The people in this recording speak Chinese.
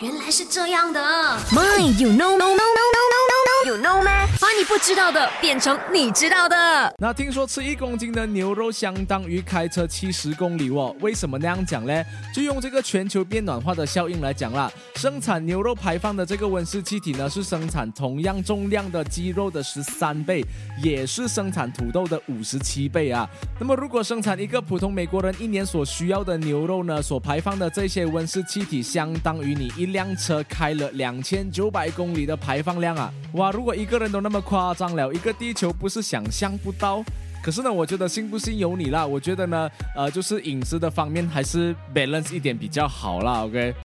原来是这样的。My, you know, no, no, 不知道的变成你知道的。那听说吃一公斤的牛肉相当于开车七十公里哦？为什么那样讲呢？就用这个全球变暖化的效应来讲啦。生产牛肉排放的这个温室气体呢，是生产同样重量的鸡肉的十三倍，也是生产土豆的五十七倍啊。那么如果生产一个普通美国人一年所需要的牛肉呢，所排放的这些温室气体，相当于你一辆车开了两千九百公里的排放量啊！哇，如果一个人都那么夸夸张了，一个地球不是想象不到。可是呢，我觉得信不信由你啦。我觉得呢，呃，就是隐私的方面还是 balance 一点比较好啦。OK。